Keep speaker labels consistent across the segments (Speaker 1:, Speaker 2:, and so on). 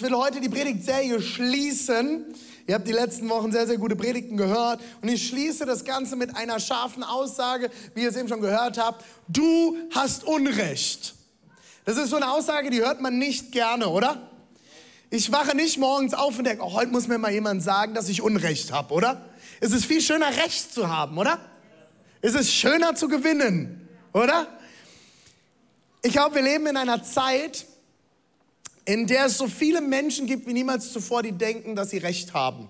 Speaker 1: Ich will heute die Predigtserie schließen. Ihr habt die letzten Wochen sehr, sehr gute Predigten gehört. Und ich schließe das Ganze mit einer scharfen Aussage, wie ihr es eben schon gehört habt. Du hast Unrecht. Das ist so eine Aussage, die hört man nicht gerne, oder? Ich wache nicht morgens auf und denke, oh, heute muss mir mal jemand sagen, dass ich Unrecht habe, oder? Es ist viel schöner, Recht zu haben, oder? Es ist schöner zu gewinnen, oder? Ich glaube, wir leben in einer Zeit, in der es so viele Menschen gibt wie niemals zuvor, die denken, dass sie Recht haben.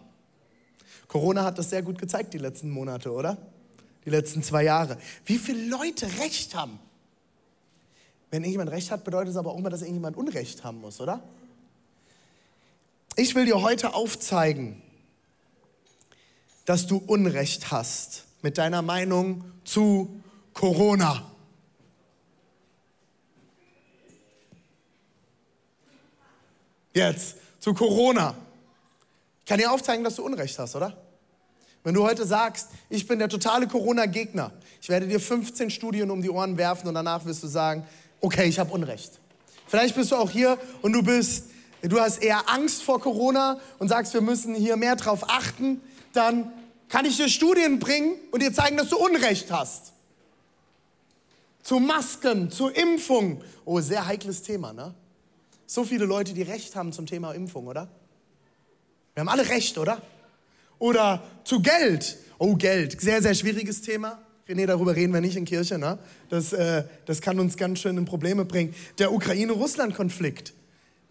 Speaker 1: Corona hat das sehr gut gezeigt die letzten Monate, oder? Die letzten zwei Jahre. Wie viele Leute Recht haben. Wenn irgendjemand Recht hat, bedeutet es aber auch immer, dass irgendjemand Unrecht haben muss, oder? Ich will dir heute aufzeigen, dass du Unrecht hast mit deiner Meinung zu Corona. Jetzt zu Corona. Ich kann dir aufzeigen, dass du Unrecht hast, oder? Wenn du heute sagst, ich bin der totale Corona-Gegner, ich werde dir 15 Studien um die Ohren werfen und danach wirst du sagen, okay, ich habe Unrecht. Vielleicht bist du auch hier und du bist, du hast eher Angst vor Corona und sagst, wir müssen hier mehr drauf achten, dann kann ich dir Studien bringen und dir zeigen, dass du Unrecht hast. Zu Masken, zu Impfung. Oh, sehr heikles Thema, ne? So viele Leute, die Recht haben zum Thema Impfung, oder? Wir haben alle Recht, oder? Oder zu Geld. Oh, Geld. Sehr, sehr schwieriges Thema. René, darüber reden wir nicht in Kirche. Ne? Das, äh, das kann uns ganz schön in Probleme bringen. Der Ukraine-Russland-Konflikt.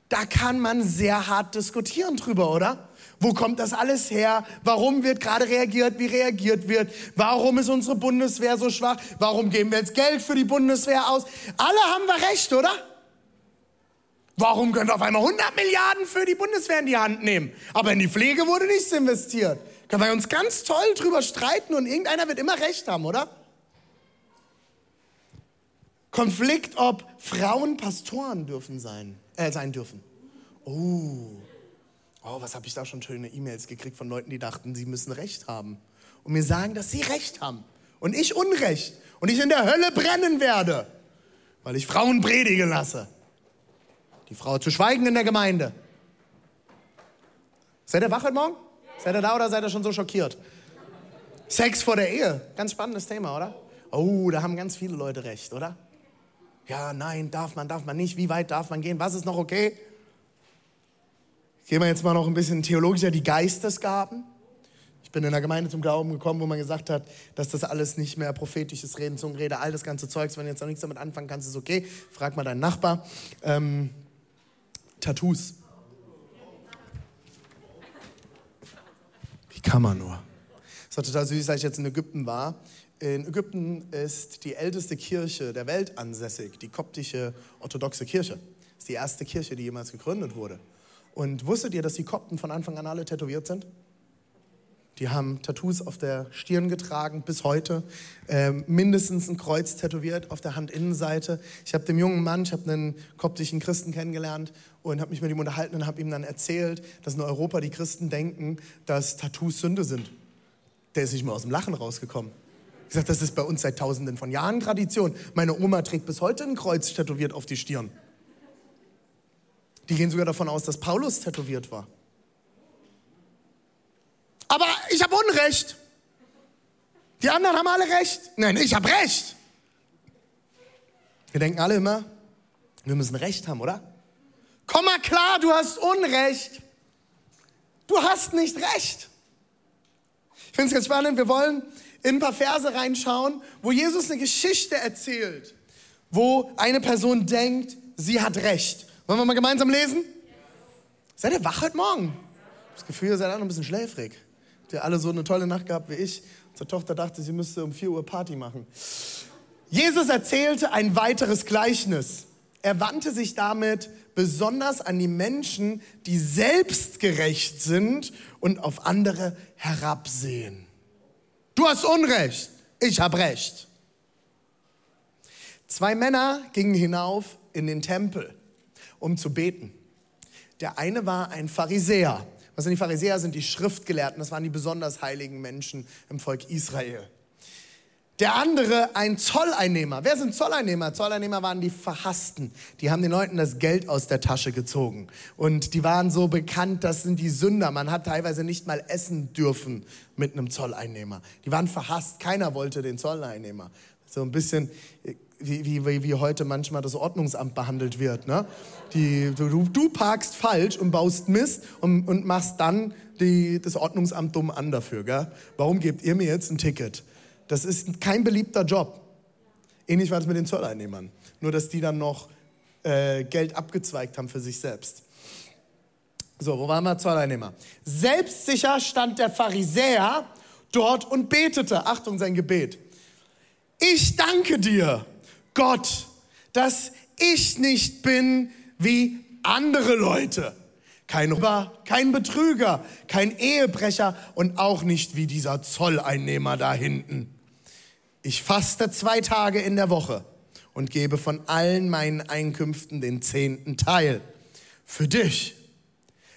Speaker 1: Da kann man sehr hart diskutieren drüber, oder? Wo kommt das alles her? Warum wird gerade reagiert, wie reagiert wird? Warum ist unsere Bundeswehr so schwach? Warum geben wir jetzt Geld für die Bundeswehr aus? Alle haben wir recht, oder? Warum können auf einmal 100 Milliarden für die Bundeswehr in die Hand nehmen? Aber in die Pflege wurde nichts investiert. Können wir uns ganz toll drüber streiten und irgendeiner wird immer recht haben, oder? Konflikt, ob Frauen Pastoren dürfen sein, äh, sein dürfen. Oh, oh, was habe ich da schon schöne E-Mails gekriegt von Leuten, die dachten, sie müssen Recht haben. Und mir sagen, dass sie Recht haben und ich Unrecht und ich in der Hölle brennen werde, weil ich Frauen predigen lasse. Die Frau zu schweigen in der Gemeinde. Seid ihr wach heute Morgen? Seid ihr da oder seid ihr schon so schockiert? Sex vor der Ehe, ganz spannendes Thema, oder? Oh, da haben ganz viele Leute recht, oder? Ja, nein, darf man, darf man nicht. Wie weit darf man gehen? Was ist noch okay? Gehen wir jetzt mal noch ein bisschen theologischer, die Geistesgaben. Ich bin in der Gemeinde zum Glauben gekommen, wo man gesagt hat, dass das alles nicht mehr prophetisches Reden, Zungenrede, all das ganze Zeugs, wenn du jetzt noch nichts damit anfangen kannst, ist okay. Frag mal deinen Nachbar. Ähm, Tattoos. Wie kann man nur? Es war total süß, als ich jetzt in Ägypten war. In Ägypten ist die älteste Kirche der Welt ansässig, die koptische orthodoxe Kirche. Das ist die erste Kirche, die jemals gegründet wurde. Und wusstet ihr, dass die Kopten von Anfang an alle tätowiert sind? Die haben Tattoos auf der Stirn getragen bis heute, ähm, mindestens ein Kreuz tätowiert auf der Handinnenseite. Ich habe dem jungen Mann, ich habe einen koptischen Christen kennengelernt und habe mich mit ihm unterhalten und habe ihm dann erzählt, dass in Europa die Christen denken, dass Tattoos Sünde sind. Der ist nicht mal aus dem Lachen rausgekommen. Ich sage, das ist bei uns seit Tausenden von Jahren Tradition. Meine Oma trägt bis heute ein Kreuz tätowiert auf die Stirn. Die gehen sogar davon aus, dass Paulus tätowiert war. Aber ich habe Unrecht. Die anderen haben alle recht. Nein, ich habe recht. Wir denken alle immer, wir müssen Recht haben, oder? Komm mal klar, du hast Unrecht. Du hast nicht recht. Ich finde es ganz spannend, wir wollen in ein paar Verse reinschauen, wo Jesus eine Geschichte erzählt, wo eine Person denkt, sie hat Recht. Wollen wir mal gemeinsam lesen? Seid ihr wach heute Morgen? Ich das Gefühl, ihr seid alle ein bisschen schläfrig. Habt ihr alle so eine tolle Nacht gehabt wie ich? Unsere Tochter dachte, sie müsste um 4 Uhr Party machen. Jesus erzählte ein weiteres Gleichnis. Er wandte sich damit besonders an die Menschen, die selbstgerecht sind und auf andere herabsehen. Du hast Unrecht, ich habe Recht. Zwei Männer gingen hinauf in den Tempel, um zu beten. Der eine war ein Pharisäer. Was sind die Pharisäer? Sind die Schriftgelehrten. Das waren die besonders heiligen Menschen im Volk Israel. Der andere ein Zolleinnehmer. Wer sind Zolleinnehmer? Zolleinnehmer waren die Verhassten. Die haben den Leuten das Geld aus der Tasche gezogen. Und die waren so bekannt, das sind die Sünder. Man hat teilweise nicht mal essen dürfen mit einem Zolleinnehmer. Die waren verhasst. Keiner wollte den Zolleinnehmer. So ein bisschen wie, wie, wie heute manchmal das Ordnungsamt behandelt wird. Ne? Die, du, du parkst falsch und baust Mist und, und machst dann die, das Ordnungsamt dumm an dafür. Gell? Warum gebt ihr mir jetzt ein Ticket? Das ist kein beliebter Job. Ähnlich war es mit den Zolleinnehmern. Nur, dass die dann noch äh, Geld abgezweigt haben für sich selbst. So, wo waren wir? Zolleinnehmer. Selbstsicher stand der Pharisäer dort und betete. Achtung, sein Gebet. Ich danke dir, Gott, dass ich nicht bin wie andere Leute. Kein Räuber, kein Betrüger, kein Ehebrecher und auch nicht wie dieser Zolleinnehmer da hinten. Ich faste zwei Tage in der Woche und gebe von allen meinen Einkünften den zehnten Teil. Für dich.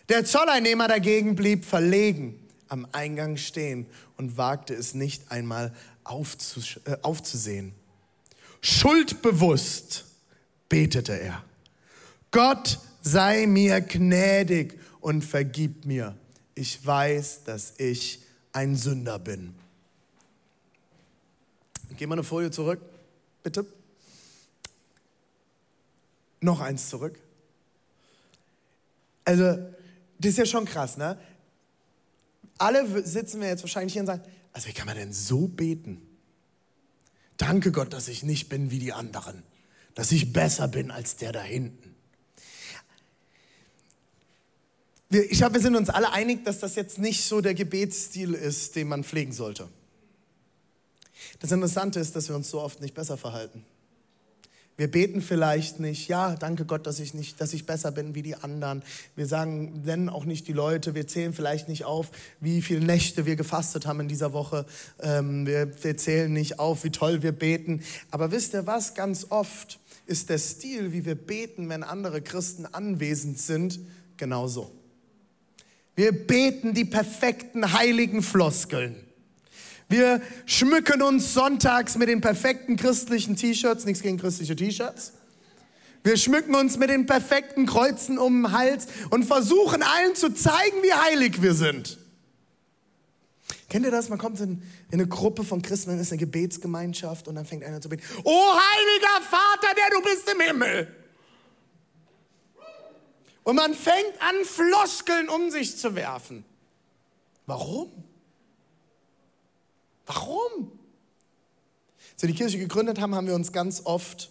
Speaker 1: Der Zolleinnehmer dagegen blieb verlegen am Eingang stehen und wagte es nicht einmal aufzus äh, aufzusehen. Schuldbewusst betete er. Gott sei mir gnädig und vergib mir. Ich weiß, dass ich ein Sünder bin. Geh mal eine Folie zurück, bitte. Noch eins zurück. Also, das ist ja schon krass, ne? Alle sitzen wir jetzt wahrscheinlich hier und sagen, also wie kann man denn so beten? Danke Gott, dass ich nicht bin wie die anderen, dass ich besser bin als der da hinten. Ich glaube, wir sind uns alle einig, dass das jetzt nicht so der Gebetsstil ist, den man pflegen sollte. Das Interessante ist, dass wir uns so oft nicht besser verhalten. Wir beten vielleicht nicht, ja, danke Gott, dass ich nicht, dass ich besser bin wie die anderen. Wir sagen, nennen auch nicht die Leute. Wir zählen vielleicht nicht auf, wie viele Nächte wir gefastet haben in dieser Woche. Ähm, wir, wir zählen nicht auf, wie toll wir beten. Aber wisst ihr was? Ganz oft ist der Stil, wie wir beten, wenn andere Christen anwesend sind, genauso. Wir beten die perfekten heiligen Floskeln. Wir schmücken uns sonntags mit den perfekten christlichen T-Shirts, nichts gegen christliche T-Shirts. Wir schmücken uns mit den perfekten Kreuzen um den Hals und versuchen allen zu zeigen, wie heilig wir sind. Kennt ihr das? Man kommt in, in eine Gruppe von Christen, dann ist eine Gebetsgemeinschaft und dann fängt einer zu beten. Oh heiliger Vater, der du bist im Himmel. Und man fängt an, Floskeln um sich zu werfen. Warum? Warum? Als wir die Kirche gegründet haben, haben wir uns ganz oft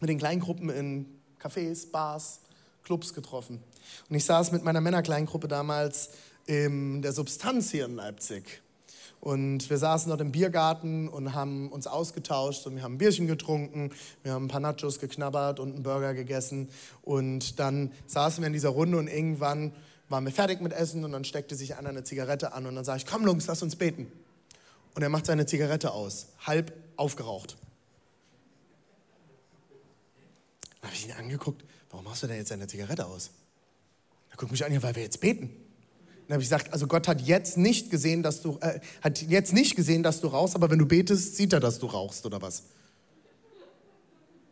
Speaker 1: mit den Kleingruppen in Cafés, Bars, Clubs getroffen. Und ich saß mit meiner Männerkleingruppe damals in der Substanz hier in Leipzig. Und wir saßen dort im Biergarten und haben uns ausgetauscht und wir haben ein Bierchen getrunken, wir haben ein paar Nachos geknabbert und einen Burger gegessen. Und dann saßen wir in dieser Runde und irgendwann waren wir fertig mit Essen und dann steckte sich einer eine Zigarette an und dann sage ich, komm Jungs, lass uns beten und er macht seine Zigarette aus, halb aufgeraucht. Dann habe ich ihn angeguckt, warum machst du denn jetzt seine Zigarette aus? Er guckt mich an, weil wir jetzt beten. Dann habe ich gesagt, also Gott hat jetzt nicht gesehen, dass du äh, hat jetzt nicht gesehen, dass du rauchst, aber wenn du betest, sieht er, dass du rauchst oder was?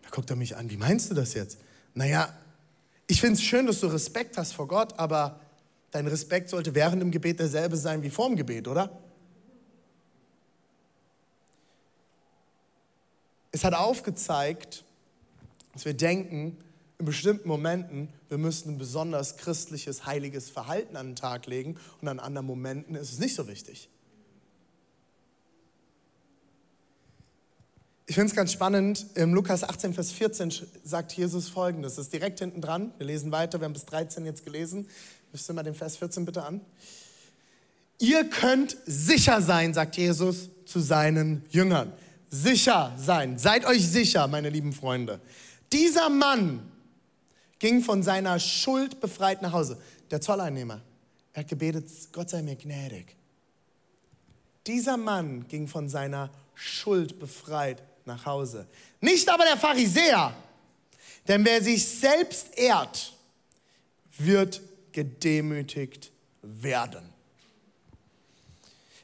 Speaker 1: Da guckt er mich an, wie meinst du das jetzt? Naja, ich finde es schön, dass du Respekt hast vor Gott, aber dein Respekt sollte während dem Gebet derselbe sein wie vor dem Gebet, oder? Es hat aufgezeigt, dass wir denken, in bestimmten Momenten, wir müssten ein besonders christliches, heiliges Verhalten an den Tag legen und an anderen Momenten ist es nicht so wichtig. Ich finde es ganz spannend, im Lukas 18, Vers 14 sagt Jesus folgendes, das ist direkt hinten dran, wir lesen weiter, wir haben bis 13 jetzt gelesen, müsst ihr mal den Vers 14 bitte an. Ihr könnt sicher sein, sagt Jesus zu seinen Jüngern sicher sein. Seid euch sicher, meine lieben Freunde. Dieser Mann ging von seiner Schuld befreit nach Hause. Der Zolleinnehmer, er hat gebetet, Gott sei mir gnädig. Dieser Mann ging von seiner Schuld befreit nach Hause. Nicht aber der Pharisäer, denn wer sich selbst ehrt, wird gedemütigt werden.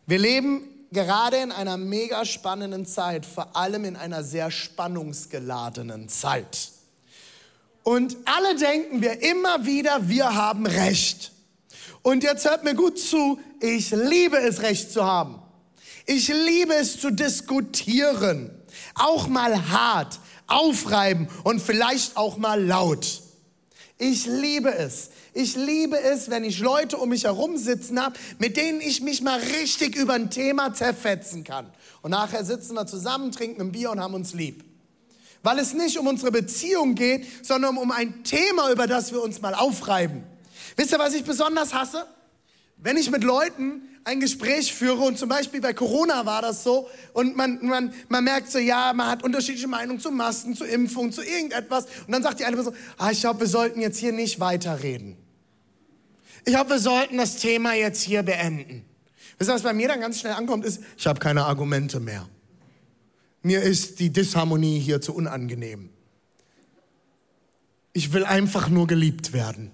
Speaker 1: Wir leben gerade in einer mega spannenden Zeit, vor allem in einer sehr spannungsgeladenen Zeit. Und alle denken wir immer wieder, wir haben Recht. Und jetzt hört mir gut zu, ich liebe es, Recht zu haben. Ich liebe es zu diskutieren, auch mal hart, aufreiben und vielleicht auch mal laut. Ich liebe es. Ich liebe es, wenn ich Leute um mich herum sitzen habe, mit denen ich mich mal richtig über ein Thema zerfetzen kann. Und nachher sitzen wir zusammen, trinken ein Bier und haben uns lieb. Weil es nicht um unsere Beziehung geht, sondern um ein Thema, über das wir uns mal aufreiben. Wisst ihr, was ich besonders hasse? Wenn ich mit Leuten ein Gespräch führe und zum Beispiel bei Corona war das so und man, man, man merkt so, ja, man hat unterschiedliche Meinungen zu Masken, zu Impfung, zu irgendetwas und dann sagt die eine Person, ah, ich glaube, wir sollten jetzt hier nicht weiterreden. Ich glaube, wir sollten das Thema jetzt hier beenden. Wisst ihr, was bei mir dann ganz schnell ankommt, ist, ich habe keine Argumente mehr. Mir ist die Disharmonie hier zu unangenehm. Ich will einfach nur geliebt werden.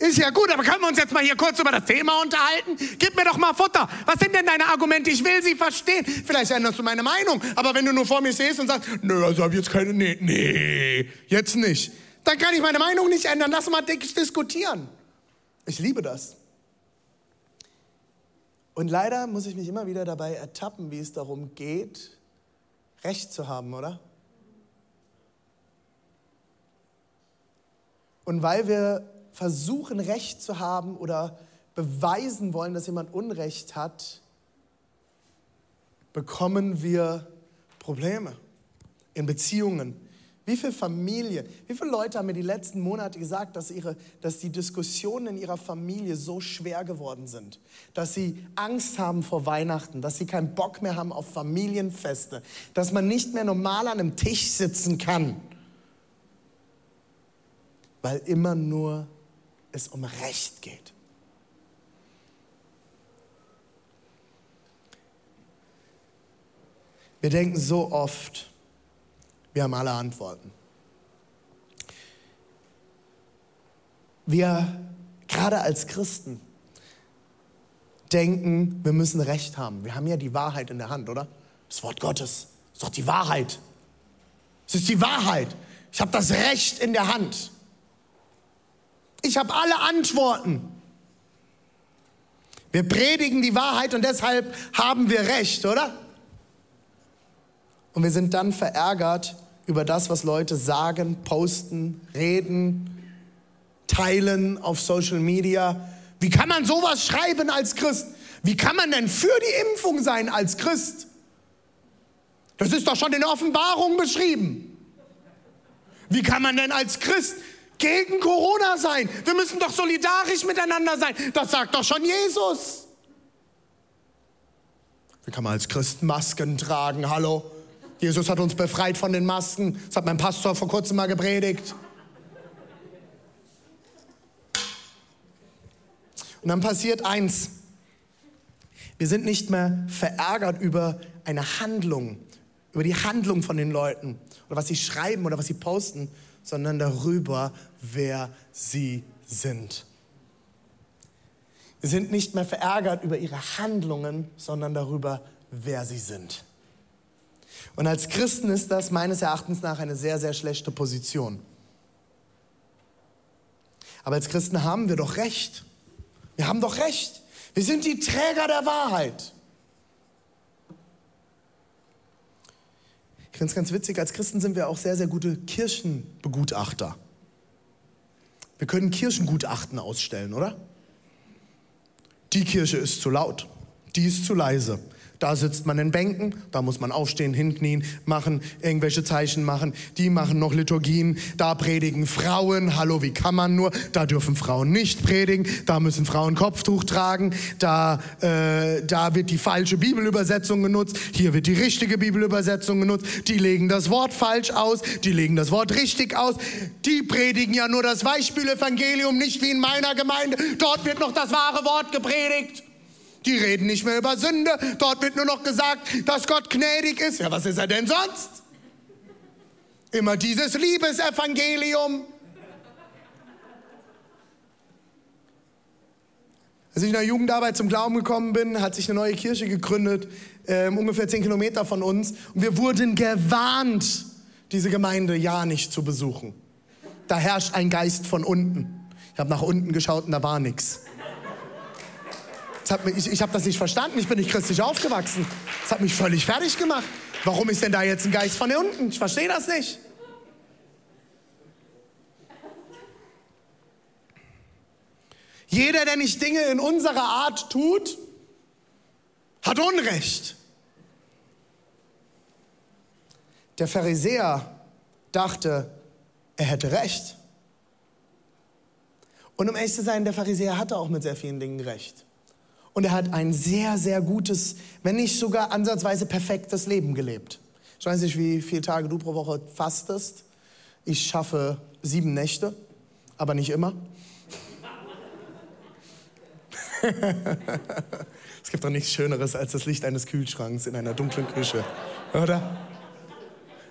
Speaker 1: Ist ja gut, aber können wir uns jetzt mal hier kurz über das Thema unterhalten? Gib mir doch mal Futter. Was sind denn deine Argumente? Ich will sie verstehen. Vielleicht änderst du meine Meinung, aber wenn du nur vor mir stehst und sagst, nö, also hab ich jetzt keine, nee, nee, jetzt nicht, dann kann ich meine Meinung nicht ändern. Lass mal diskutieren. Ich liebe das. Und leider muss ich mich immer wieder dabei ertappen, wie es darum geht, Recht zu haben, oder? Und weil wir versuchen, Recht zu haben oder beweisen wollen, dass jemand Unrecht hat, bekommen wir Probleme in Beziehungen. Wie viele Familien, wie viele Leute haben mir die letzten Monate gesagt, dass, ihre, dass die Diskussionen in ihrer Familie so schwer geworden sind, dass sie Angst haben vor Weihnachten, dass sie keinen Bock mehr haben auf Familienfeste, dass man nicht mehr normal an einem Tisch sitzen kann, weil immer nur es um Recht geht. Wir denken so oft, wir haben alle Antworten. Wir, gerade als Christen, denken, wir müssen Recht haben. Wir haben ja die Wahrheit in der Hand, oder? Das Wort Gottes ist doch die Wahrheit. Es ist die Wahrheit. Ich habe das Recht in der Hand. Ich habe alle Antworten. Wir predigen die Wahrheit und deshalb haben wir Recht, oder? Und wir sind dann verärgert über das, was Leute sagen, posten, reden, teilen auf Social Media. Wie kann man sowas schreiben als Christ? Wie kann man denn für die Impfung sein als Christ? Das ist doch schon in der Offenbarung beschrieben. Wie kann man denn als Christ gegen Corona sein. Wir müssen doch solidarisch miteinander sein. Das sagt doch schon Jesus. Wie kann man als Christ Masken tragen? Hallo? Jesus hat uns befreit von den Masken. Das hat mein Pastor vor kurzem mal gepredigt. Und dann passiert eins. Wir sind nicht mehr verärgert über eine Handlung, über die Handlung von den Leuten oder was sie schreiben oder was sie posten, sondern darüber, wer sie sind. Wir sind nicht mehr verärgert über ihre Handlungen, sondern darüber, wer sie sind. Und als Christen ist das meines Erachtens nach eine sehr, sehr schlechte Position. Aber als Christen haben wir doch Recht. Wir haben doch Recht. Wir sind die Träger der Wahrheit. finde es ganz witzig, als Christen sind wir auch sehr, sehr gute Kirchenbegutachter. Wir können Kirchengutachten ausstellen, oder? Die Kirche ist zu laut, die ist zu leise, Da sitzt man in Bänken, da muss man aufstehen, hinknien, machen, irgendwelche Zeichen machen. Die machen noch Liturgien, da predigen Frauen. Hallo, wie kann man nur? Da dürfen Frauen nicht predigen, da müssen Frauen Kopftuch tragen, da, äh, da wird die falsche Bibelübersetzung genutzt, hier wird die richtige Bibelübersetzung genutzt. Die legen das Wort falsch aus, die legen das Wort richtig aus. Die predigen ja nur das Weichspülevangelium, nicht wie in meiner Gemeinde. Dort wird noch das wahre Wort gepredigt. Die reden nicht mehr über Sünde. Dort wird nur noch gesagt, dass Gott gnädig ist. Ja, was ist er denn sonst? Immer dieses Liebesevangelium. Als ich in der Jugendarbeit zum Glauben gekommen bin, hat sich eine neue Kirche gegründet, äh, ungefähr zehn Kilometer von uns. Und wir wurden gewarnt, diese Gemeinde ja nicht zu besuchen. Da herrscht ein Geist von unten. Ich habe nach unten geschaut und da war nichts ich, ich habe das nicht verstanden. Ich bin nicht christlich aufgewachsen. Das hat mich völlig fertig gemacht. Warum ist denn da jetzt ein Geist von unten? Ich verstehe das nicht. Jeder, der nicht Dinge in unserer Art tut, hat Unrecht. Der Pharisäer dachte, er hätte Recht. Und um ehrlich zu sein, der Pharisäer hatte auch mit sehr vielen Dingen Recht. Und er hat ein sehr, sehr gutes, wenn nicht sogar ansatzweise perfektes Leben gelebt. Ich weiß nicht, wie viele Tage du pro Woche fastest. Ich schaffe sieben Nächte, aber nicht immer. es gibt doch nichts Schöneres als das Licht eines Kühlschranks in einer dunklen Küche, oder?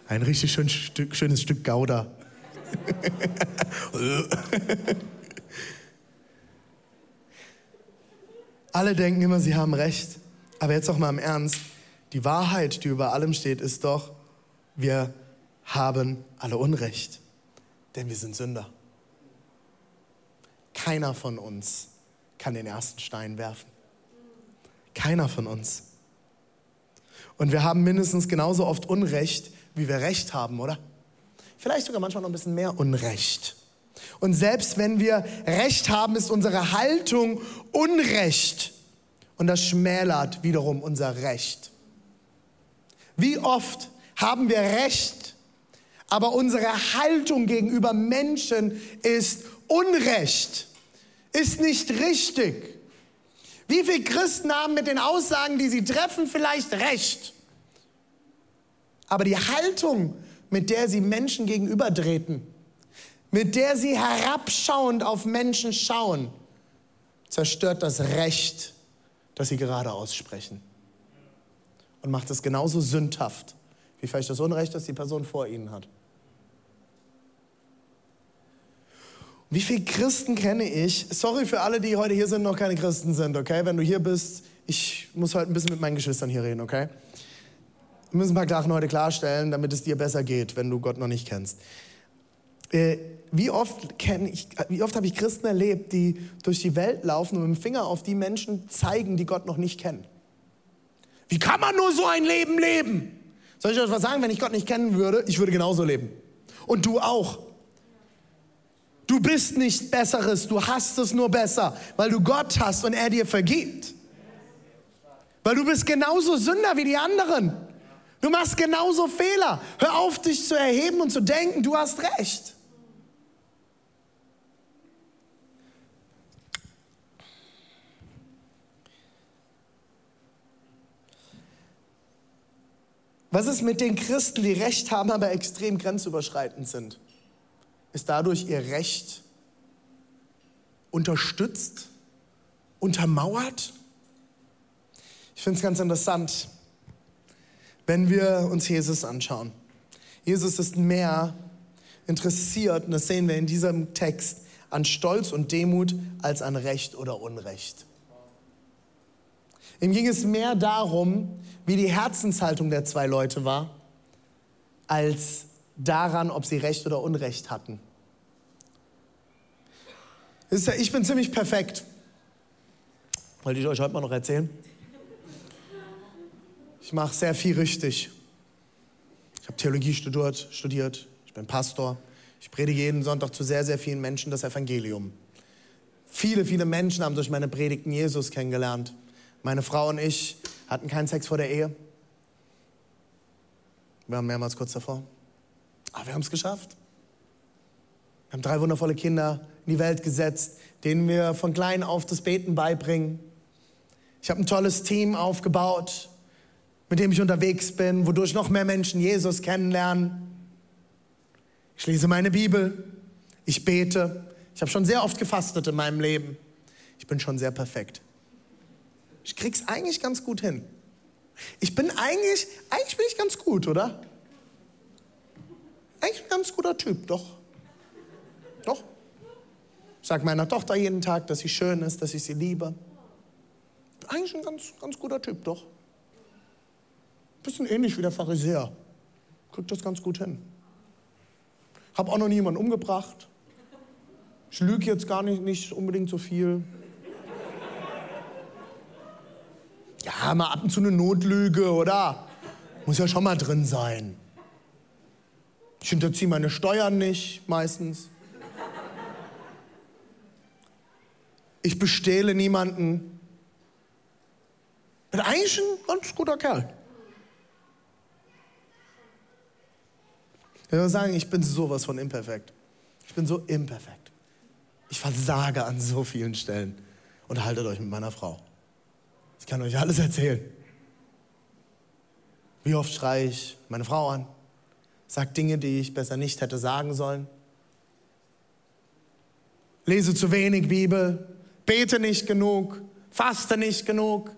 Speaker 1: Ein richtig schön Stück, schönes Stück Gouda. Alle denken immer, sie haben recht. Aber jetzt auch mal im Ernst. Die Wahrheit, die über allem steht, ist doch, wir haben alle Unrecht. Denn wir sind Sünder. Keiner von uns kann den ersten Stein werfen. Keiner von uns. Und wir haben mindestens genauso oft Unrecht, wie wir Recht haben, oder? Vielleicht sogar manchmal noch ein bisschen mehr Unrecht. Und selbst wenn wir Recht haben, ist unsere Haltung Unrecht. Und das schmälert wiederum unser Recht. Wie oft haben wir Recht, aber unsere Haltung gegenüber Menschen ist Unrecht, ist nicht richtig. Wie viele Christen haben mit den Aussagen, die sie treffen, vielleicht Recht? Aber die Haltung, mit der sie Menschen gegenübertreten, mit der sie herabschauend auf Menschen schauen, zerstört das Recht, das sie gerade aussprechen. Und macht es genauso sündhaft, wie vielleicht das Unrecht, das die Person vor ihnen hat. Wie viele Christen kenne ich? Sorry für alle, die heute hier sind, noch keine Christen sind, okay? Wenn du hier bist, ich muss heute ein bisschen mit meinen Geschwistern hier reden, okay? Wir müssen ein paar Sachen heute klarstellen, damit es dir besser geht, wenn du Gott noch nicht kennst. Äh, wie oft, ich, wie oft habe ich Christen erlebt, die durch die Welt laufen und mit dem Finger auf die Menschen zeigen, die Gott noch nicht kennen? Wie kann man nur so ein Leben leben? Soll ich euch was sagen? Wenn ich Gott nicht kennen würde, ich würde genauso leben. Und du auch. Du bist nicht Besseres, du hast es nur besser, weil du Gott hast und er dir vergibt. Weil du bist genauso Sünder wie die anderen. Du machst genauso Fehler. Hör auf, dich zu erheben und zu denken, du hast recht. Was ist mit den Christen, die Recht haben, aber extrem grenzüberschreitend sind? Ist dadurch ihr Recht unterstützt, untermauert? Ich finde es ganz interessant, wenn wir uns Jesus anschauen. Jesus ist mehr interessiert, und das sehen wir in diesem Text, an Stolz und Demut als an Recht oder Unrecht. Ihm ging es mehr darum, wie die Herzenshaltung der zwei Leute war, als daran, ob sie Recht oder Unrecht hatten. Ich bin ziemlich perfekt. Wollte ich euch heute mal noch erzählen? Ich mache sehr viel richtig. Ich habe Theologie studiert, studiert, ich bin Pastor. Ich predige jeden Sonntag zu sehr, sehr vielen Menschen das Evangelium. Viele, viele Menschen haben durch meine Predigten Jesus kennengelernt. Meine Frau und ich hatten keinen Sex vor der Ehe. Wir waren mehrmals kurz davor. Aber wir haben es geschafft. Wir haben drei wundervolle Kinder in die Welt gesetzt, denen wir von klein auf das Beten beibringen. Ich habe ein tolles Team aufgebaut, mit dem ich unterwegs bin, wodurch noch mehr Menschen Jesus kennenlernen. Ich lese meine Bibel, ich bete. Ich habe schon sehr oft gefastet in meinem Leben. Ich bin schon sehr perfekt. Ich krieg's eigentlich ganz gut hin. Ich bin eigentlich, eigentlich bin ich ganz gut, oder? Eigentlich ein ganz guter Typ, doch. Doch. Ich sage meiner Tochter jeden Tag, dass sie schön ist, dass ich sie liebe. Eigentlich ein ganz, ganz guter Typ, doch. Bisschen ähnlich wie der Pharisäer. Kriegt das ganz gut hin. Hab auch noch niemanden umgebracht. Ich lüge jetzt gar nicht, nicht unbedingt so viel. Ja, mal ab und zu eine Notlüge, oder? Muss ja schon mal drin sein. Ich hinterziehe meine Steuern nicht, meistens. Ich bestehle niemanden. Bin eigentlich ein ganz guter Kerl. Ich würde sagen, ich bin sowas von imperfekt. Ich bin so imperfekt. Ich versage an so vielen Stellen. Unterhaltet euch mit meiner Frau. Ich kann euch alles erzählen. Wie oft schreie ich meine Frau an? Sag Dinge, die ich besser nicht hätte sagen sollen. Lese zu wenig Bibel, bete nicht genug, faste nicht genug.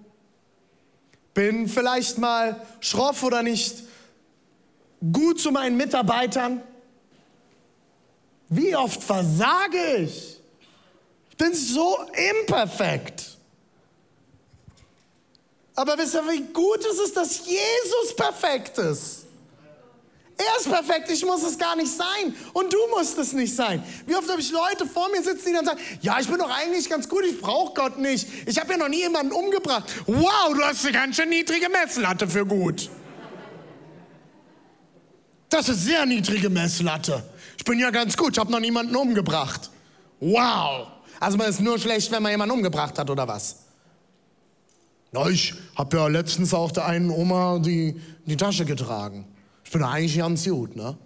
Speaker 1: Bin vielleicht mal schroff oder nicht gut zu meinen Mitarbeitern. Wie oft versage ich? Ich bin so imperfekt. Aber wisst ihr, wie gut ist es, dass Jesus perfekt ist? Er ist perfekt, ich muss es gar nicht sein. Und du musst es nicht sein. Wie oft habe ich Leute vor mir sitzen, die dann sagen, ja, ich bin doch eigentlich ganz gut, ich brauche Gott nicht. Ich habe ja noch nie jemanden umgebracht. Wow, du hast eine ganz schön niedrige Messlatte für gut. Das ist sehr niedrige Messlatte. Ich bin ja ganz gut, ich habe noch niemanden umgebracht. Wow. Also man ist nur schlecht, wenn man jemanden umgebracht hat, oder was? Na, ich habe ja letztens auch der einen Oma die, die Tasche getragen. Ich bin eigentlich ganz gut, ne?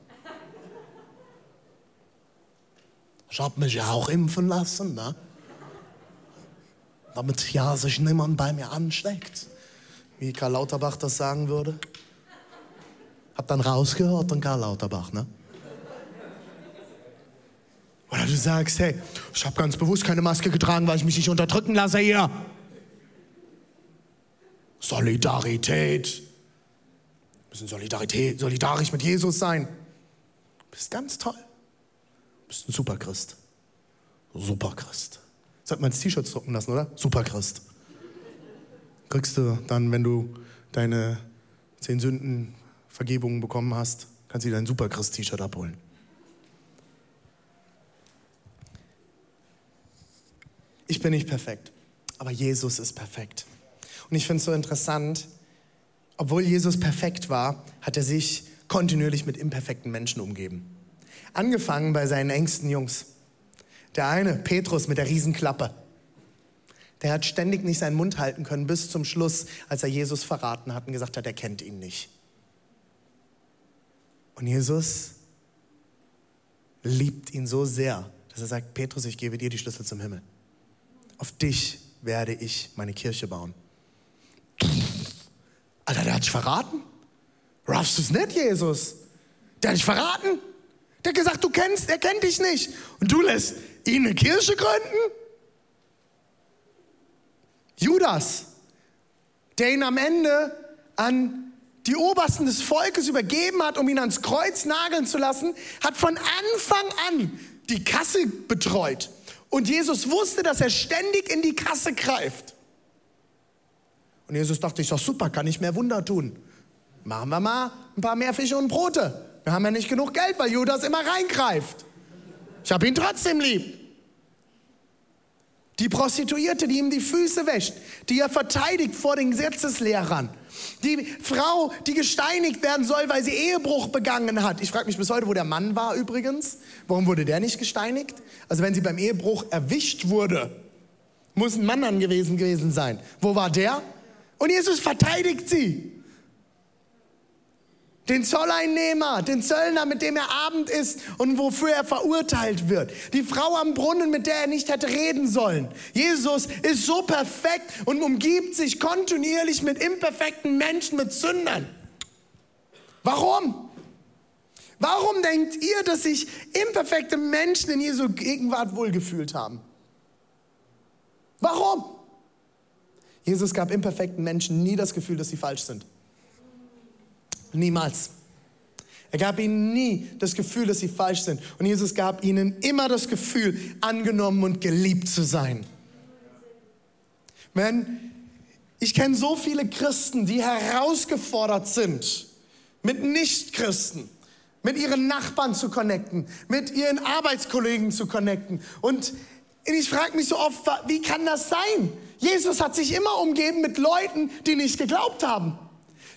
Speaker 1: Ich habe mich ja auch impfen lassen, ne? Damit ja sich niemand bei mir ansteckt. Wie Karl Lauterbach das sagen würde. Hab dann rausgehört an Karl Lauterbach, ne? Oder du sagst, hey, ich habe ganz bewusst keine Maske getragen, weil ich mich nicht unterdrücken lasse hier. Solidarität. Wir müssen Solidarität, solidarisch mit Jesus sein. Du bist ganz toll. Du bist ein Superchrist. Superchrist. Das hat man als T-Shirt drucken lassen, oder? Superchrist. Kriegst du dann, wenn du deine zehn Sünden Vergebungen bekommen hast, kannst du dir dein Superchrist-T-Shirt abholen. Ich bin nicht perfekt, aber Jesus ist perfekt. Und ich finde es so interessant, obwohl Jesus perfekt war, hat er sich kontinuierlich mit imperfekten Menschen umgeben. Angefangen bei seinen engsten Jungs. Der eine, Petrus mit der Riesenklappe, der hat ständig nicht seinen Mund halten können bis zum Schluss, als er Jesus verraten hat und gesagt hat, er kennt ihn nicht. Und Jesus liebt ihn so sehr, dass er sagt, Petrus, ich gebe dir die Schlüssel zum Himmel. Auf dich werde ich meine Kirche bauen. Alter, der hat dich verraten? Raffst du es nicht, Jesus? Der hat dich verraten? Der hat gesagt, du kennst, er kennt dich nicht. Und du lässt ihn eine Kirche gründen? Judas, der ihn am Ende an die Obersten des Volkes übergeben hat, um ihn ans Kreuz nageln zu lassen, hat von Anfang an die Kasse betreut. Und Jesus wusste, dass er ständig in die Kasse greift. Und Jesus dachte, ich doch super, kann ich mehr Wunder tun. Machen wir mal ein paar mehr Fische und Brote. Wir haben ja nicht genug Geld, weil Judas immer reingreift. Ich habe ihn trotzdem lieb. Die Prostituierte, die ihm die Füße wäscht, die er verteidigt vor den Gesetzeslehrern. Die Frau, die gesteinigt werden soll, weil sie Ehebruch begangen hat. Ich frage mich bis heute, wo der Mann war übrigens. Warum wurde der nicht gesteinigt? Also wenn sie beim Ehebruch erwischt wurde, muss ein Mann angewiesen gewesen sein. Wo war der? Und Jesus verteidigt sie. Den Zolleinnehmer, den Zöllner, mit dem er Abend isst und wofür er verurteilt wird. Die Frau am Brunnen, mit der er nicht hätte reden sollen. Jesus ist so perfekt und umgibt sich kontinuierlich mit imperfekten Menschen, mit Sündern. Warum? Warum denkt ihr, dass sich imperfekte Menschen in Jesu Gegenwart wohlgefühlt haben? Warum? Jesus gab imperfekten Menschen nie das Gefühl, dass sie falsch sind. Niemals. Er gab ihnen nie das Gefühl, dass sie falsch sind. Und Jesus gab ihnen immer das Gefühl, angenommen und geliebt zu sein. Man, ich kenne so viele Christen, die herausgefordert sind, mit Nichtchristen, mit ihren Nachbarn zu connecten, mit ihren Arbeitskollegen zu connecten. Und ich frage mich so oft, wie kann das sein? Jesus hat sich immer umgeben mit Leuten, die nicht geglaubt haben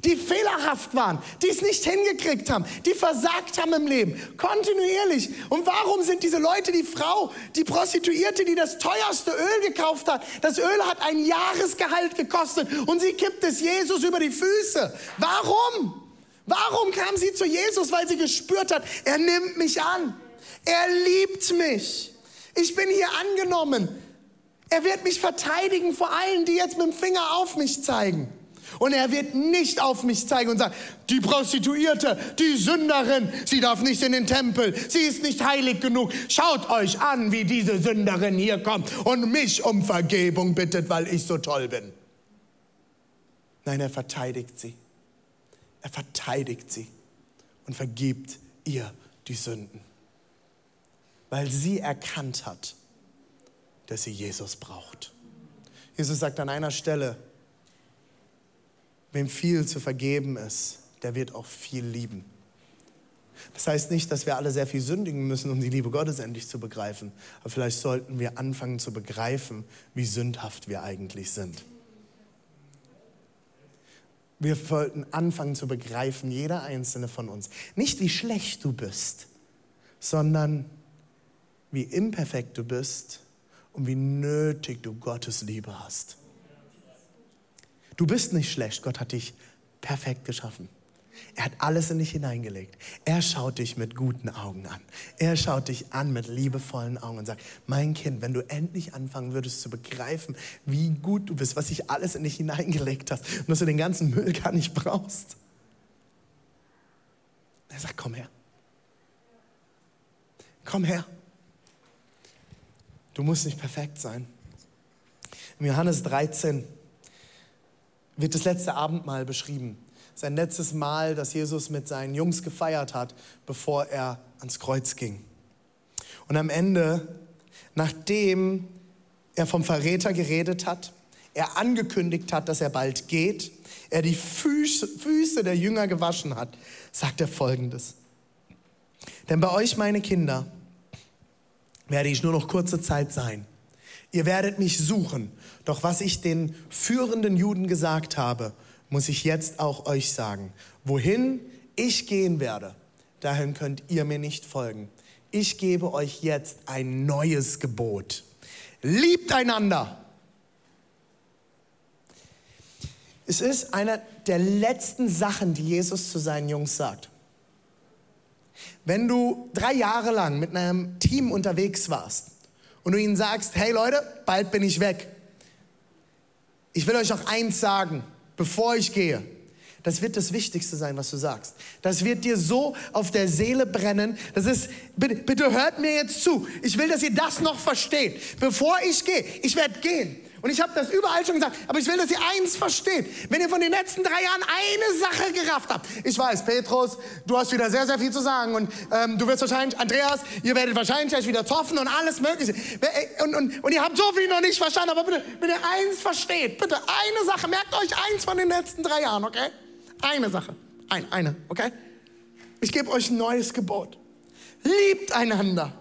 Speaker 1: die fehlerhaft waren, die es nicht hingekriegt haben, die versagt haben im Leben, kontinuierlich. Und warum sind diese Leute die Frau, die Prostituierte, die das teuerste Öl gekauft hat? Das Öl hat ein Jahresgehalt gekostet und sie kippt es Jesus über die Füße. Warum? Warum kam sie zu Jesus? Weil sie gespürt hat, er nimmt mich an. Er liebt mich. Ich bin hier angenommen. Er wird mich verteidigen vor allen, die jetzt mit dem Finger auf mich zeigen. Und er wird nicht auf mich zeigen und sagen, die Prostituierte, die Sünderin, sie darf nicht in den Tempel, sie ist nicht heilig genug. Schaut euch an, wie diese Sünderin hier kommt und mich um Vergebung bittet, weil ich so toll bin. Nein, er verteidigt sie. Er verteidigt sie und vergibt ihr die Sünden, weil sie erkannt hat, dass sie Jesus braucht. Jesus sagt an einer Stelle, Wem viel zu vergeben ist, der wird auch viel lieben. Das heißt nicht, dass wir alle sehr viel sündigen müssen, um die Liebe Gottes endlich zu begreifen. Aber vielleicht sollten wir anfangen zu begreifen, wie sündhaft wir eigentlich sind. Wir sollten anfangen zu begreifen, jeder einzelne von uns, nicht wie schlecht du bist, sondern wie imperfekt du bist und wie nötig du Gottes Liebe hast. Du bist nicht schlecht, Gott hat dich perfekt geschaffen. Er hat alles in dich hineingelegt. Er schaut dich mit guten Augen an. Er schaut dich an mit liebevollen Augen und sagt, mein Kind, wenn du endlich anfangen würdest zu begreifen, wie gut du bist, was ich alles in dich hineingelegt hast und dass du den ganzen Müll gar nicht brauchst. Er sagt, komm her. Komm her. Du musst nicht perfekt sein. Im Johannes 13 wird das letzte Abendmahl beschrieben. Sein letztes Mal, das Jesus mit seinen Jungs gefeiert hat, bevor er ans Kreuz ging. Und am Ende, nachdem er vom Verräter geredet hat, er angekündigt hat, dass er bald geht, er die Füße, der Jünger gewaschen hat, sagt er folgendes. Denn bei euch, meine Kinder, werde ich nur noch kurze Zeit sein. Ihr werdet mich suchen. Doch was ich den führenden Juden gesagt habe, muss ich jetzt auch euch sagen. Wohin ich gehen werde, dahin könnt ihr mir nicht folgen. Ich gebe euch jetzt ein neues Gebot. Liebt einander. Es ist eine der letzten Sachen, die Jesus zu seinen Jungs sagt. Wenn du drei Jahre lang mit einem Team unterwegs warst, und du ihnen sagst, hey Leute, bald bin ich weg. Ich will euch noch eins sagen, bevor ich gehe. Das wird das Wichtigste sein, was du sagst. Das wird dir so auf der Seele brennen. Das ist, bitte, bitte hört mir jetzt zu. Ich will, dass ihr das noch versteht. Bevor ich gehe, ich werde gehen. Und ich habe das überall schon gesagt, aber ich will, dass ihr eins versteht. Wenn ihr von den letzten drei Jahren eine Sache gerafft habt, ich weiß, Petrus, du hast wieder sehr, sehr viel zu sagen und ähm, du wirst wahrscheinlich, Andreas, ihr werdet wahrscheinlich gleich wieder zoffen und alles Mögliche. Und, und, und ihr habt so viel noch nicht verstanden, aber bitte, wenn ihr eins versteht, bitte eine Sache, merkt euch eins von den letzten drei Jahren, okay? Eine Sache, ein, eine, okay? Ich gebe euch ein neues Gebot. Liebt einander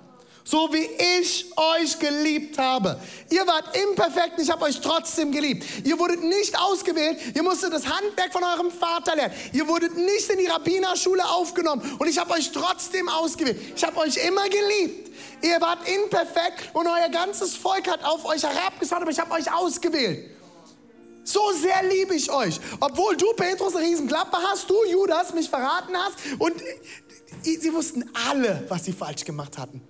Speaker 1: so wie ich euch geliebt habe. Ihr wart imperfekt, ich habe euch trotzdem geliebt. Ihr wurdet nicht ausgewählt, ihr musstet das Handwerk von eurem Vater lernen. Ihr wurdet nicht in die Rabbinerschule aufgenommen und ich habe euch trotzdem ausgewählt. Ich habe euch immer geliebt. Ihr wart imperfekt und euer ganzes Volk hat auf euch herabgeschaut, aber ich habe euch ausgewählt. So sehr liebe ich euch. Obwohl du, Petrus, eine Riesenklappe hast, du, Judas, mich verraten hast. Und sie wussten alle, was sie falsch gemacht hatten.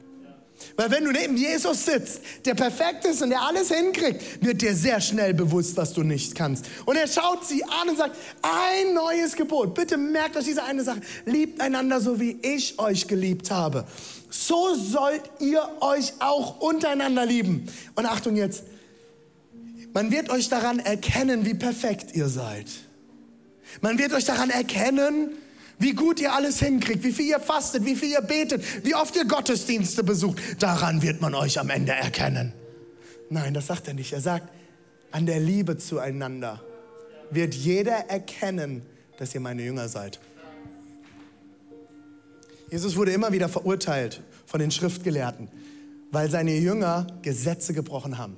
Speaker 1: Weil wenn du neben Jesus sitzt, der perfekt ist und der alles hinkriegt, wird dir sehr schnell bewusst, was du nicht kannst. Und er schaut sie an und sagt, ein neues Gebot. Bitte merkt euch diese eine Sache. Liebt einander so, wie ich euch geliebt habe. So sollt ihr euch auch untereinander lieben. Und Achtung jetzt, man wird euch daran erkennen, wie perfekt ihr seid. Man wird euch daran erkennen, wie gut ihr alles hinkriegt, wie viel ihr fastet, wie viel ihr betet, wie oft ihr Gottesdienste besucht. Daran wird man euch am Ende erkennen. Nein, das sagt er nicht. Er sagt, an der Liebe zueinander wird jeder erkennen, dass ihr meine Jünger seid. Jesus wurde immer wieder verurteilt von den Schriftgelehrten, weil seine Jünger Gesetze gebrochen haben.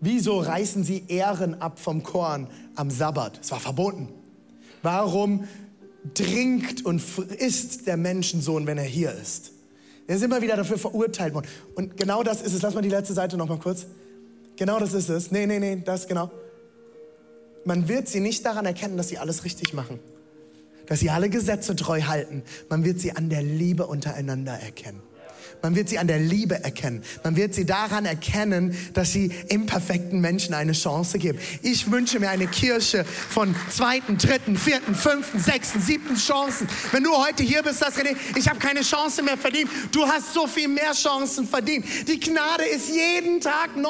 Speaker 1: Wieso reißen sie Ehren ab vom Korn am Sabbat? Es war verboten. Warum trinkt und isst der Menschensohn, wenn er hier ist? Er ist immer wieder dafür verurteilt worden. Und genau das ist es. Lass mal die letzte Seite noch mal kurz. Genau das ist es. Nee, nee, nee, das genau. Man wird sie nicht daran erkennen, dass sie alles richtig machen. Dass sie alle Gesetze treu halten. Man wird sie an der Liebe untereinander erkennen. Man wird sie an der Liebe erkennen. Man wird sie daran erkennen, dass sie imperfekten Menschen eine Chance geben. Ich wünsche mir eine Kirche von zweiten, dritten, vierten, fünften, sechsten, siebten Chancen. Wenn du heute hier bist, das René, ich habe keine Chance mehr verdient. Du hast so viel mehr Chancen verdient. Die Gnade ist jeden Tag neu.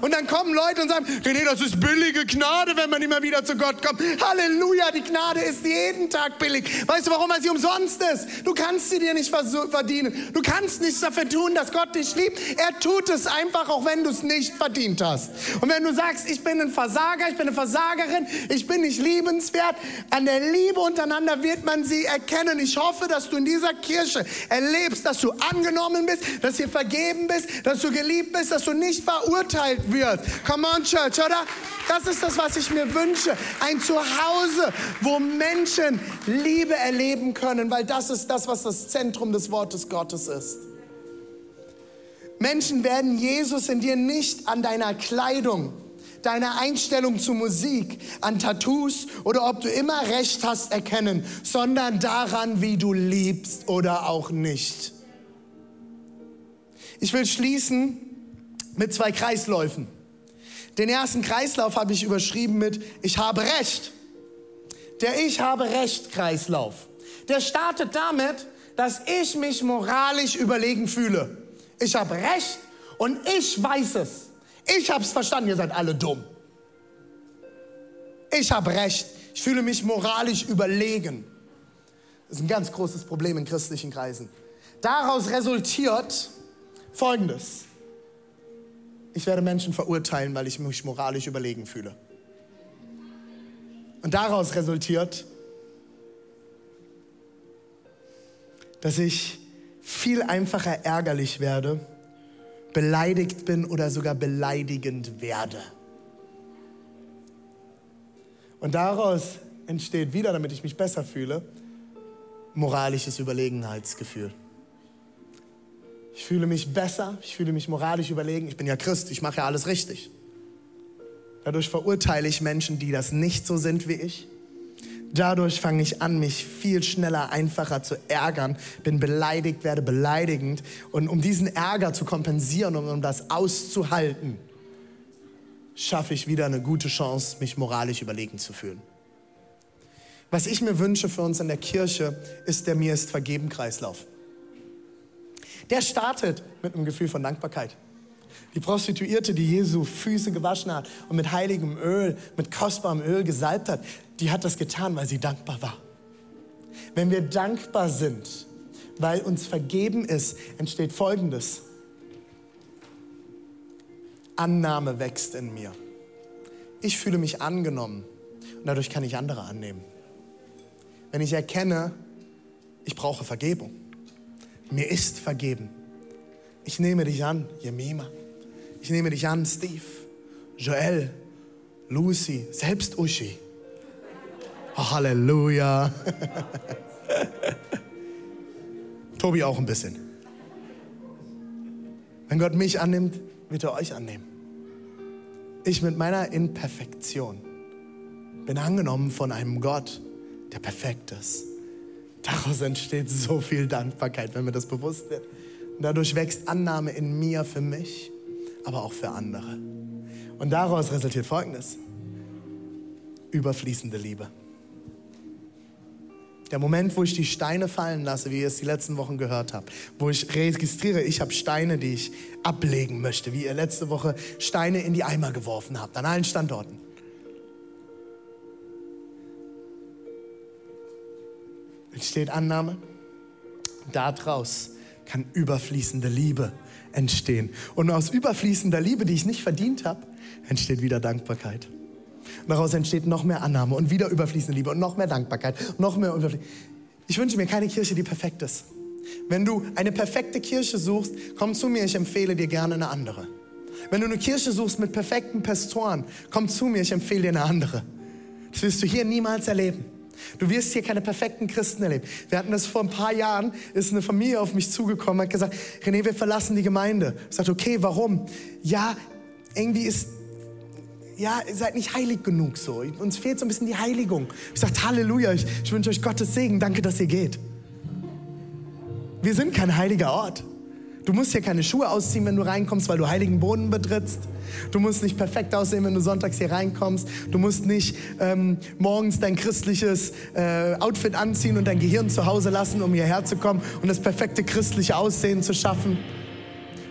Speaker 1: Und dann kommen Leute und sagen, René, das ist billige Gnade, wenn man immer wieder zu Gott kommt. Halleluja, die Gnade ist jeden Tag billig. Weißt du, warum? Weil sie umsonst ist. Du kannst sie dir nicht verdienen. Du kannst nicht dafür tun, dass Gott dich liebt. Er tut es einfach, auch wenn du es nicht verdient hast. Und wenn du sagst, ich bin ein Versager, ich bin eine Versagerin, ich bin nicht liebenswert, an der Liebe untereinander wird man sie erkennen. Ich hoffe, dass du in dieser Kirche erlebst, dass du angenommen bist, dass du vergeben bist, dass du geliebt bist, dass du nicht verurteilt wirst. Come on, Church, oder? Das ist das, was ich mir wünsche. Ein Zuhause, wo Menschen Liebe erleben können, weil das ist das, was das Zentrum des Wortes Gottes ist. Menschen werden Jesus in dir nicht an deiner Kleidung, deiner Einstellung zu Musik, an Tattoos oder ob du immer recht hast erkennen, sondern daran, wie du liebst oder auch nicht. Ich will schließen mit zwei Kreisläufen. Den ersten Kreislauf habe ich überschrieben mit Ich habe Recht. Der Ich habe Recht Kreislauf. Der startet damit, dass ich mich moralisch überlegen fühle. Ich habe Recht und ich weiß es. Ich habe es verstanden, ihr seid alle dumm. Ich habe Recht. Ich fühle mich moralisch überlegen. Das ist ein ganz großes Problem in christlichen Kreisen. Daraus resultiert Folgendes. Ich werde Menschen verurteilen, weil ich mich moralisch überlegen fühle. Und daraus resultiert, dass ich viel einfacher ärgerlich werde, beleidigt bin oder sogar beleidigend werde. Und daraus entsteht wieder, damit ich mich besser fühle, moralisches Überlegenheitsgefühl. Ich fühle mich besser, ich fühle mich moralisch überlegen. Ich bin ja Christ, ich mache ja alles richtig. Dadurch verurteile ich Menschen, die das nicht so sind wie ich. Dadurch fange ich an, mich viel schneller, einfacher zu ärgern, bin beleidigt, werde beleidigend. Und um diesen Ärger zu kompensieren und um das auszuhalten, schaffe ich wieder eine gute Chance, mich moralisch überlegen zu fühlen. Was ich mir wünsche für uns in der Kirche, ist der Mir ist vergeben Kreislauf. Der startet mit einem Gefühl von Dankbarkeit. Die Prostituierte, die Jesu Füße gewaschen hat und mit heiligem Öl, mit kostbarem Öl gesalbt hat, die hat das getan, weil sie dankbar war. Wenn wir dankbar sind, weil uns vergeben ist, entsteht Folgendes. Annahme wächst in mir. Ich fühle mich angenommen und dadurch kann ich andere annehmen. Wenn ich erkenne, ich brauche Vergebung. Mir ist vergeben. Ich nehme dich an, Jemima. Ich nehme dich an, Steve, Joel, Lucy, selbst Uschi. Oh, Halleluja. Tobi auch ein bisschen. Wenn Gott mich annimmt, wird er euch annehmen. Ich mit meiner Imperfektion Bin angenommen von einem Gott, der perfekt ist. Daraus entsteht so viel Dankbarkeit, wenn mir das bewusst wird. Und dadurch wächst Annahme in mir für mich, aber auch für andere. Und daraus resultiert Folgendes. Überfließende Liebe. Der Moment, wo ich die Steine fallen lasse, wie ihr es die letzten Wochen gehört habt, wo ich registriere, ich habe Steine, die ich ablegen möchte, wie ihr letzte Woche Steine in die Eimer geworfen habt, an allen Standorten. Entsteht Annahme. Daraus kann überfließende Liebe entstehen. Und aus überfließender Liebe, die ich nicht verdient habe, entsteht wieder Dankbarkeit. Und daraus entsteht noch mehr Annahme und wieder überfließende Liebe und noch mehr Dankbarkeit, noch mehr Ich wünsche mir keine Kirche, die perfekt ist. Wenn du eine perfekte Kirche suchst, komm zu mir, ich empfehle dir gerne eine andere. Wenn du eine Kirche suchst mit perfekten Pastoren, komm zu mir, ich empfehle dir eine andere. Das wirst du hier niemals erleben. Du wirst hier keine perfekten Christen erleben. Wir hatten das vor ein paar Jahren, ist eine Familie auf mich zugekommen, hat gesagt, René, wir verlassen die Gemeinde. Ich sagte, okay, warum? Ja, irgendwie ist ja, ihr seid nicht heilig genug so. Uns fehlt so ein bisschen die Heiligung. Ich sage Halleluja, ich, ich wünsche euch Gottes Segen, danke, dass ihr geht. Wir sind kein heiliger Ort. Du musst hier keine Schuhe ausziehen, wenn du reinkommst, weil du heiligen Boden betrittst. Du musst nicht perfekt aussehen, wenn du sonntags hier reinkommst. Du musst nicht ähm, morgens dein christliches äh, Outfit anziehen und dein Gehirn zu Hause lassen, um hierher zu kommen und das perfekte christliche Aussehen zu schaffen.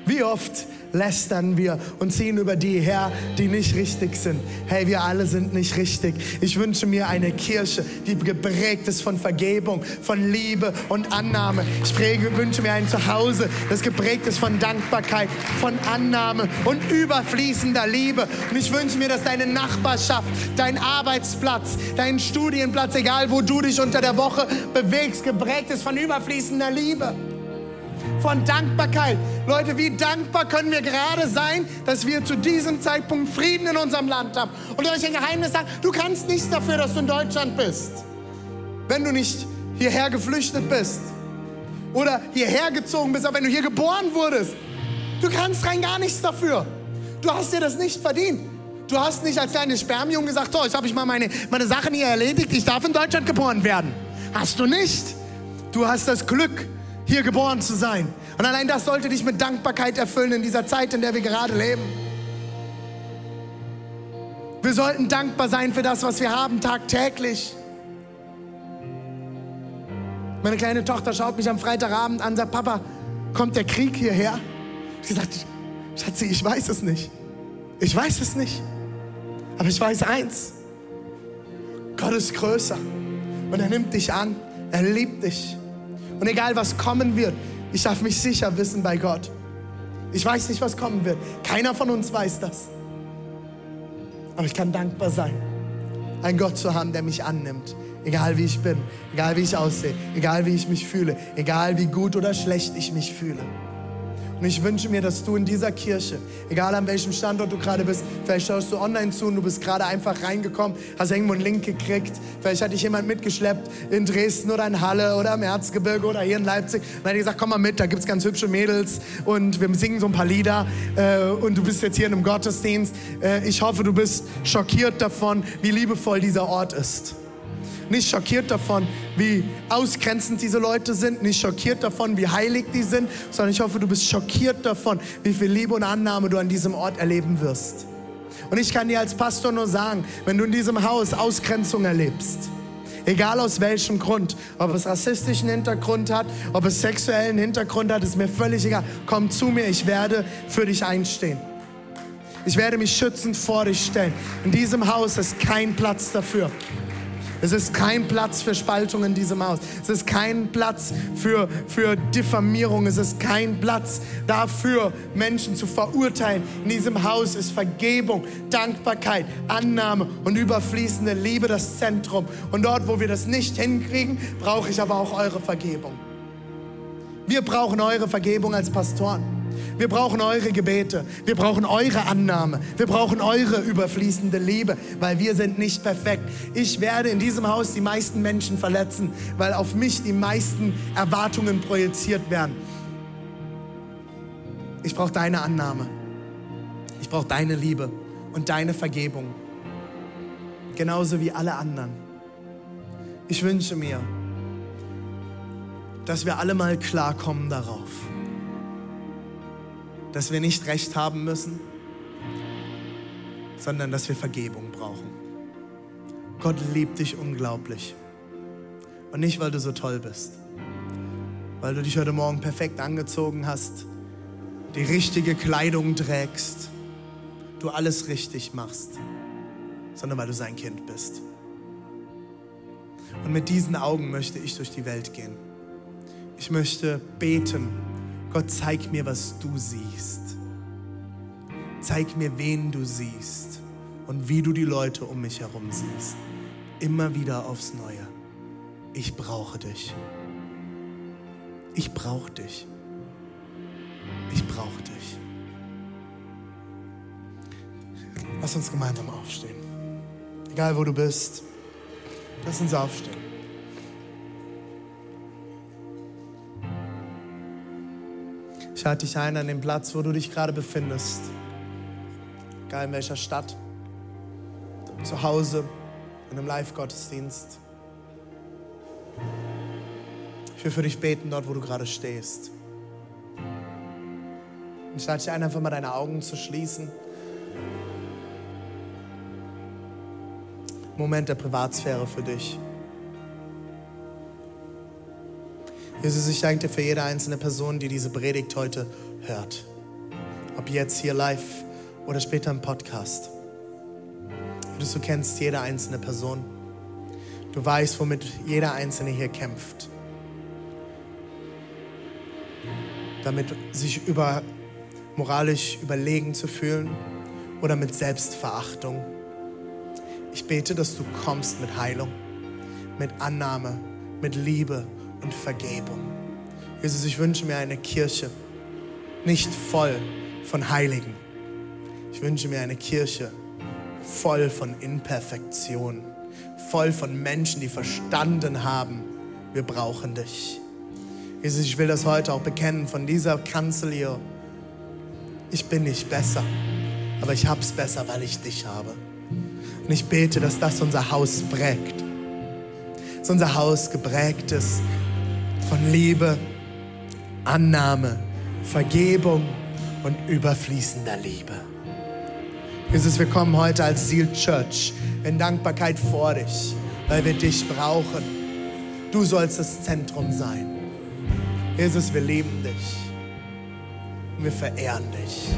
Speaker 1: Wie oft lästern wir und ziehen über die her, die nicht richtig sind. Hey, wir alle sind nicht richtig. Ich wünsche mir eine Kirche, die geprägt ist von Vergebung, von Liebe und Annahme. Ich präge, wünsche mir ein Zuhause, das geprägt ist von Dankbarkeit, von Annahme und überfließender Liebe. Und ich wünsche mir, dass deine Nachbarschaft, dein Arbeitsplatz, dein Studienplatz, egal wo du dich unter der Woche bewegst, geprägt ist von überfließender Liebe von Dankbarkeit. Leute, wie dankbar können wir gerade sein, dass wir zu diesem Zeitpunkt Frieden in unserem Land haben. Und euch ein Geheimnis sagen, du kannst nichts dafür, dass du in Deutschland bist. Wenn du nicht hierher geflüchtet bist oder hierher gezogen bist, aber wenn du hier geboren wurdest, du kannst rein gar nichts dafür. Du hast dir das nicht verdient. Du hast nicht als kleines Spermium gesagt, so, jetzt habe ich mal meine, meine Sachen hier erledigt, ich darf in Deutschland geboren werden. Hast du nicht. Du hast das Glück, hier geboren zu sein. Und allein das sollte dich mit Dankbarkeit erfüllen in dieser Zeit, in der wir gerade leben. Wir sollten dankbar sein für das, was wir haben, tagtäglich. Meine kleine Tochter schaut mich am Freitagabend an sagt, Papa, kommt der Krieg hierher? Sie sagt, Schatzi, ich weiß es nicht. Ich weiß es nicht. Aber ich weiß eins. Gott ist größer. Und er nimmt dich an. Er liebt dich. Und egal was kommen wird, ich darf mich sicher wissen bei Gott. Ich weiß nicht, was kommen wird. Keiner von uns weiß das. Aber ich kann dankbar sein, einen Gott zu haben, der mich annimmt. Egal wie ich bin, egal wie ich aussehe, egal wie ich mich fühle, egal wie gut oder schlecht ich mich fühle. Und ich wünsche mir, dass du in dieser Kirche, egal an welchem Standort du gerade bist, vielleicht schaust du online zu und du bist gerade einfach reingekommen, hast irgendwo einen Link gekriegt, vielleicht hat dich jemand mitgeschleppt in Dresden oder in Halle oder im Erzgebirge oder hier in Leipzig und hat gesagt, komm mal mit, da gibt es ganz hübsche Mädels und wir singen so ein paar Lieder äh, und du bist jetzt hier in einem Gottesdienst. Äh, ich hoffe, du bist schockiert davon, wie liebevoll dieser Ort ist nicht schockiert davon, wie ausgrenzend diese Leute sind, nicht schockiert davon, wie heilig die sind, sondern ich hoffe, du bist schockiert davon, wie viel Liebe und Annahme du an diesem Ort erleben wirst. Und ich kann dir als Pastor nur sagen, wenn du in diesem Haus Ausgrenzung erlebst, egal aus welchem Grund, ob es rassistischen Hintergrund hat, ob es sexuellen Hintergrund hat, ist mir völlig egal. Komm zu mir, ich werde für dich einstehen. Ich werde mich schützend vor dich stellen. In diesem Haus ist kein Platz dafür. Es ist kein Platz für Spaltung in diesem Haus. Es ist kein Platz für, für Diffamierung. Es ist kein Platz dafür, Menschen zu verurteilen. In diesem Haus ist Vergebung, Dankbarkeit, Annahme und überfließende Liebe das Zentrum. Und dort, wo wir das nicht hinkriegen, brauche ich aber auch eure Vergebung. Wir brauchen eure Vergebung als Pastoren. Wir brauchen eure Gebete. Wir brauchen eure Annahme. Wir brauchen eure überfließende Liebe, weil wir sind nicht perfekt. Ich werde in diesem Haus die meisten Menschen verletzen, weil auf mich die meisten Erwartungen projiziert werden. Ich brauche deine Annahme. Ich brauche deine Liebe und deine Vergebung. genauso wie alle anderen. Ich wünsche mir, dass wir alle mal klarkommen darauf, dass wir nicht recht haben müssen, sondern dass wir Vergebung brauchen. Gott liebt dich unglaublich. Und nicht, weil du so toll bist, weil du dich heute Morgen perfekt angezogen hast, die richtige Kleidung trägst, du alles richtig machst, sondern weil du sein Kind bist. Und mit diesen Augen möchte ich durch die Welt gehen. Ich möchte beten, Gott, zeig mir, was du siehst. Zeig mir, wen du siehst und wie du die Leute um mich herum siehst. Immer wieder aufs Neue. Ich brauche dich. Ich brauche dich. Ich brauche dich. Lass uns gemeinsam aufstehen. Egal wo du bist, lass uns aufstehen. Ich lade dich ein an den Platz, wo du dich gerade befindest. Egal in welcher Stadt, zu Hause, in einem Live-Gottesdienst. Ich will für dich beten, dort wo du gerade stehst. Ich lade dich ein, einfach mal deine Augen zu schließen. Moment der Privatsphäre für dich. Jesus, ich danke dir für jede einzelne Person, die diese Predigt heute hört. Ob jetzt hier live oder später im Podcast. Jesus, du kennst jede einzelne Person. Du weißt, womit jeder Einzelne hier kämpft. Damit sich über moralisch überlegen zu fühlen oder mit Selbstverachtung. Ich bete, dass du kommst mit Heilung, mit Annahme, mit Liebe und Vergebung. Jesus, ich wünsche mir eine Kirche, nicht voll von Heiligen. Ich wünsche mir eine Kirche voll von Imperfektion, voll von Menschen, die verstanden haben, wir brauchen dich. Jesus, ich will das heute auch bekennen von dieser Kanzel hier. Ich bin nicht besser, aber ich hab's besser, weil ich dich habe. Und ich bete, dass das unser Haus prägt. Dass unser Haus geprägt ist von Liebe, Annahme, Vergebung und überfließender Liebe. Jesus, wir kommen heute als Seal Church in Dankbarkeit vor dich, weil wir dich brauchen. Du sollst das Zentrum sein. Jesus, wir lieben dich und wir verehren dich.